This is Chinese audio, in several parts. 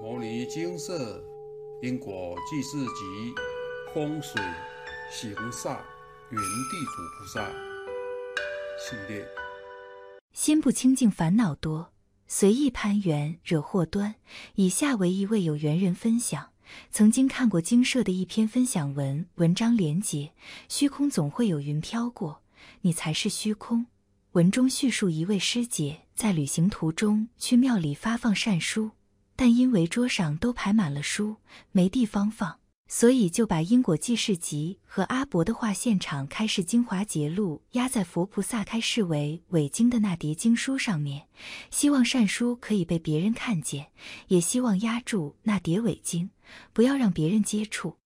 《摩尼金色因果记事集》风水行煞原地主菩萨系列。心不清净烦恼多，随意攀缘惹祸端。以下为一位有缘人分享：曾经看过经社的一篇分享文，文章连结：虚空总会有云飘过，你才是虚空。文中叙述一位师姐在旅行途中去庙里发放善书。但因为桌上都排满了书，没地方放，所以就把《因果记事集》和阿伯的画现场开示精华节录压在佛菩萨开示为伪经的那叠经书上面，希望善书可以被别人看见，也希望压住那叠伪经，不要让别人接触。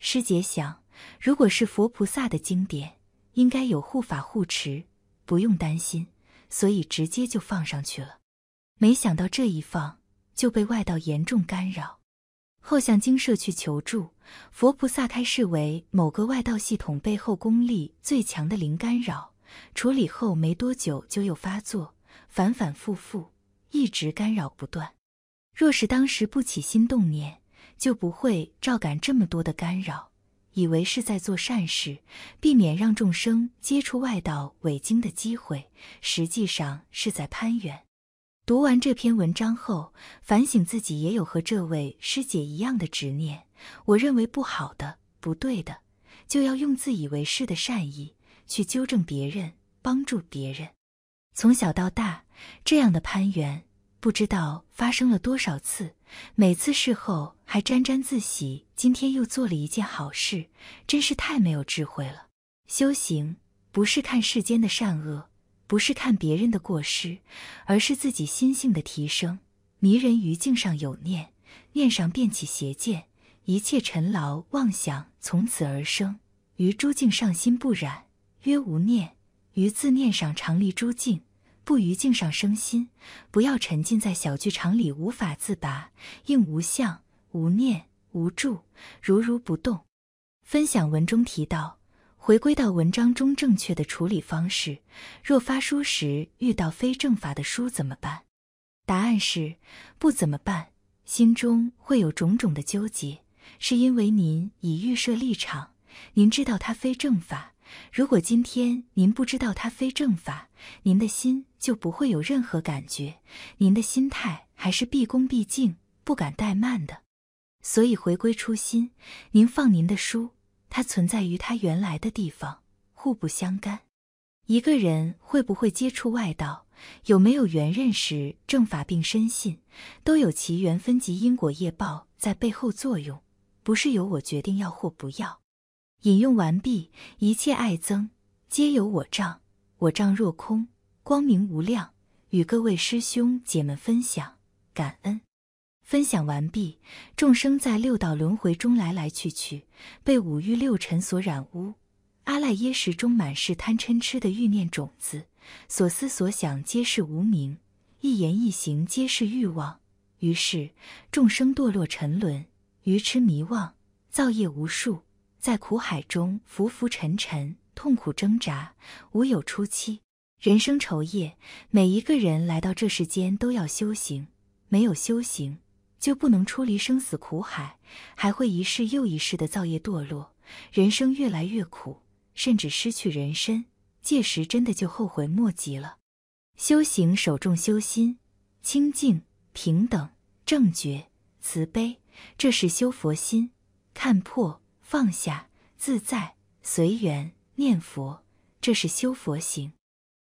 师姐想，如果是佛菩萨的经典，应该有护法护持，不用担心，所以直接就放上去了。没想到这一放。就被外道严重干扰，后向精舍去求助。佛菩萨开示为某个外道系统背后功力最强的灵干扰，处理后没多久就又发作，反反复复，一直干扰不断。若是当时不起心动念，就不会照感这么多的干扰，以为是在做善事，避免让众生接触外道伪经的机会，实际上是在攀缘。读完这篇文章后，反省自己也有和这位师姐一样的执念。我认为不好的、不对的，就要用自以为是的善意去纠正别人、帮助别人。从小到大，这样的攀缘不知道发生了多少次，每次事后还沾沾自喜，今天又做了一件好事，真是太没有智慧了。修行不是看世间的善恶。不是看别人的过失，而是自己心性的提升。迷人于境上有念，念上便起邪见，一切尘劳妄想从此而生。于诸境上心不染，曰无念；于自念上常离诸境，不于境上生心。不要沉浸在小剧场里无法自拔，应无相、无念、无住，如如不动。分享文中提到。回归到文章中正确的处理方式，若发书时遇到非正法的书怎么办？答案是不怎么办。心中会有种种的纠结，是因为您已预设立场，您知道它非正法。如果今天您不知道它非正法，您的心就不会有任何感觉，您的心态还是毕恭毕敬、不敢怠慢的。所以回归初心，您放您的书。它存在于它原来的地方，互不相干。一个人会不会接触外道，有没有缘认识正法并深信，都有其缘分及因果业报在背后作用，不是由我决定要或不要。引用完毕。一切爱憎皆由我障，我障若空，光明无量。与各位师兄姐们分享，感恩。分享完毕。众生在六道轮回中来来去去，被五欲六尘所染污。阿赖耶识中满是贪嗔痴的欲念种子，所思所想皆是无明，一言一行皆是欲望。于是众生堕落沉沦，愚痴迷妄，造业无数，在苦海中浮浮沉沉，痛苦挣扎，无有出期。人生愁业，每一个人来到这世间都要修行，没有修行。就不能出离生死苦海，还会一世又一世的造业堕落，人生越来越苦，甚至失去人身。届时真的就后悔莫及了。修行首重修心，清净、平等、正觉、慈悲，这是修佛心；看破、放下、自在、随缘、念佛，这是修佛行。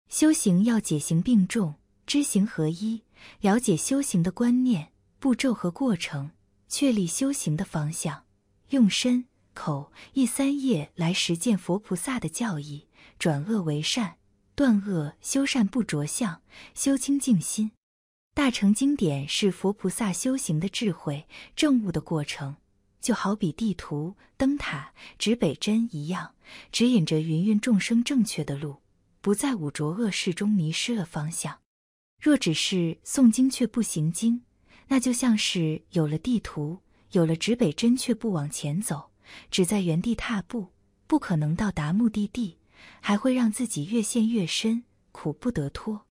修行要解行并重，知行合一，了解修行的观念。步骤和过程，确立修行的方向，用身、口、意三业来实践佛菩萨的教义，转恶为善，断恶修善不着相，修清净心。大乘经典是佛菩萨修行的智慧证悟的过程，就好比地图、灯塔、指北针一样，指引着芸芸众生正确的路，不在五浊恶世中迷失了方向。若只是诵经却不行经，那就像是有了地图，有了指北针，却不往前走，只在原地踏步，不可能到达目的地，还会让自己越陷越深，苦不得脱。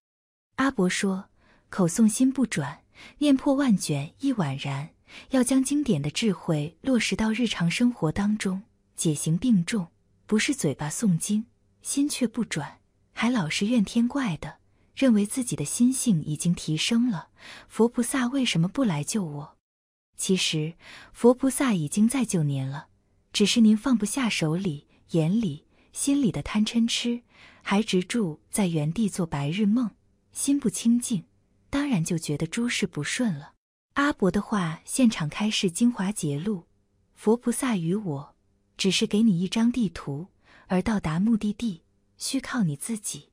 阿伯说：“口诵心不转，念破万卷亦宛然。要将经典的智慧落实到日常生活当中，解行并重，不是嘴巴诵经，心却不转，还老是怨天怪的，认为自己的心性已经提升了，佛菩萨为什么不来救我？其实佛菩萨已经在救您了，只是您放不下手里、眼里、心里的贪嗔痴，还执住在原地做白日梦，心不清净，当然就觉得诸事不顺了。阿伯的话现场开示精华节录：佛菩萨与我，只是给你一张地图，而到达目的地需靠你自己。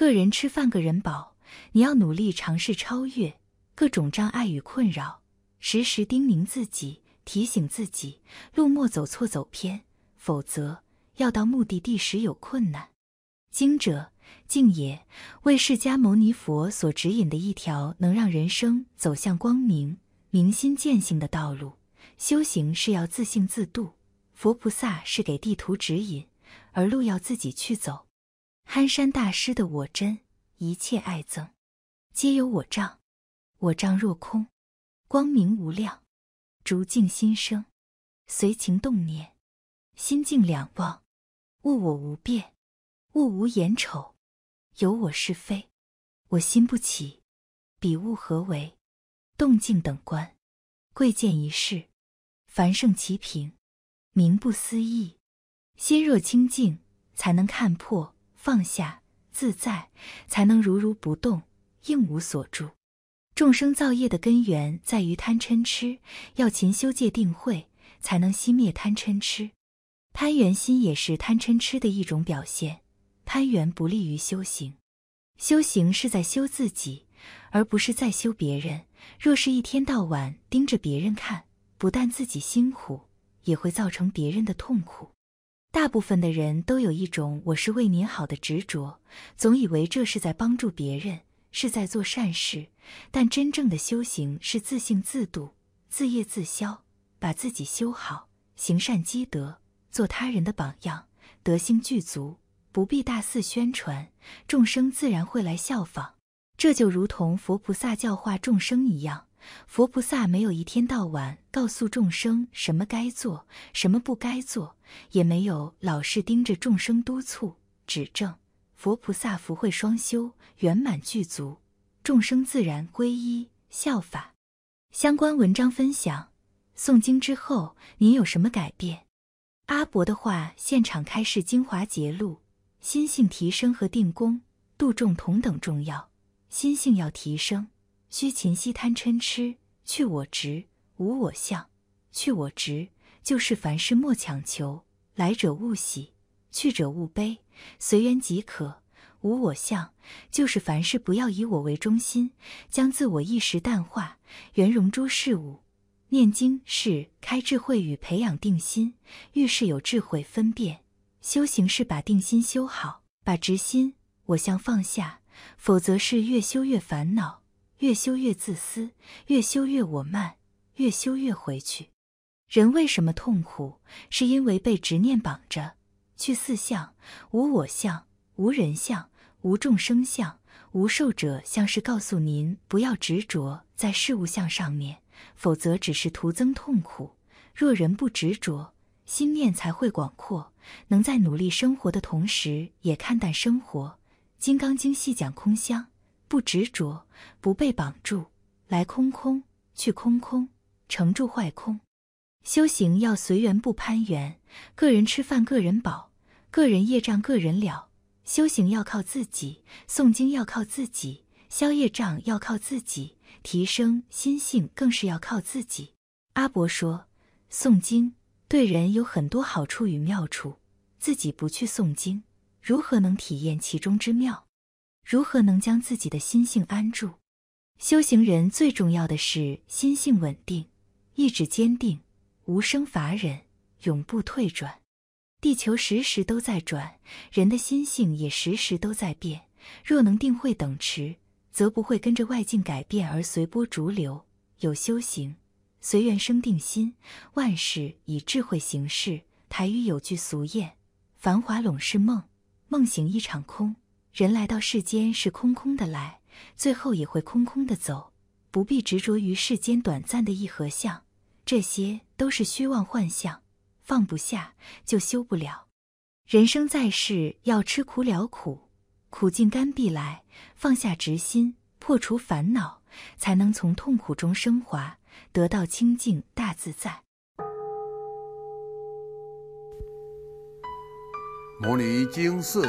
个人吃饭个人饱，你要努力尝试超越各种障碍与困扰。时时叮咛自己，提醒自己，路莫走错走偏，否则要到目的地时有困难。经者净也为释迦牟尼佛所指引的一条能让人生走向光明、明心见性的道路。修行是要自信自度，佛菩萨是给地图指引，而路要自己去走。憨山大师的我真一切爱憎，皆有我障，我障若空。光明无量，逐境心生，随情动念，心境两忘，物我无变，物无眼丑，有我是非，我心不起，彼物何为？动静等观，贵贱一事，凡圣其平，名不思议。心若清净，才能看破放下自在，才能如如不动，应无所住。众生造业的根源在于贪嗔痴，要勤修戒定慧，才能熄灭贪嗔痴。攀缘心也是贪嗔痴的一种表现。攀缘不利于修行，修行是在修自己，而不是在修别人。若是一天到晚盯着别人看，不但自己辛苦，也会造成别人的痛苦。大部分的人都有一种“我是为您好”的执着，总以为这是在帮助别人。是在做善事，但真正的修行是自性自度、自业自消，把自己修好，行善积德，做他人的榜样，德行具足，不必大肆宣传，众生自然会来效仿。这就如同佛菩萨教化众生一样，佛菩萨没有一天到晚告诉众生什么该做，什么不该做，也没有老是盯着众生督促指正。佛菩萨福慧双修，圆满具足，众生自然皈依效法。相关文章分享。诵经之后，您有什么改变？阿伯的话现场开示精华节录：心性提升和定功度众同等重要。心性要提升，须勤息贪嗔痴，去我执，无我相。去我执，就是凡事莫强求，来者勿喜，去者勿悲。随缘即可，无我相，就是凡事不要以我为中心，将自我意识淡化，圆融诸事物。念经是开智慧与培养定心，遇事有智慧分辨。修行是把定心修好，把执心我相放下，否则是越修越烦恼，越修越自私，越修越我慢，越修越回去。人为什么痛苦？是因为被执念绑着。去四相，无我相，无人相，无众生相，无寿者相，是告诉您不要执着在事物相上面，否则只是徒增痛苦。若人不执着，心念才会广阔，能在努力生活的同时，也看淡生活。《金刚经》细讲空相，不执着，不被绑住，来空空，去空空，成住坏空。修行要随缘不攀缘，个人吃饭个人饱。个人业障个人了，修行要靠自己，诵经要靠自己，消业障要靠自己，提升心性更是要靠自己。阿伯说，诵经对人有很多好处与妙处，自己不去诵经，如何能体验其中之妙？如何能将自己的心性安住？修行人最重要的是心性稳定，意志坚定，无生法忍，永不退转。地球时时都在转，人的心性也时时都在变。若能定慧等持，则不会跟着外境改变而随波逐流。有修行，随缘生定心，万事以智慧行事。台语有句俗谚：“繁华拢是梦，梦醒一场空。”人来到世间是空空的来，最后也会空空的走。不必执着于世间短暂的一合相，这些都是虚妄幻象，放不下就修不了。人生在世，要吃苦了苦，苦尽甘必来，放下执心，破除烦恼，才能从痛苦中升华，得到清净大自在。摩尼经四，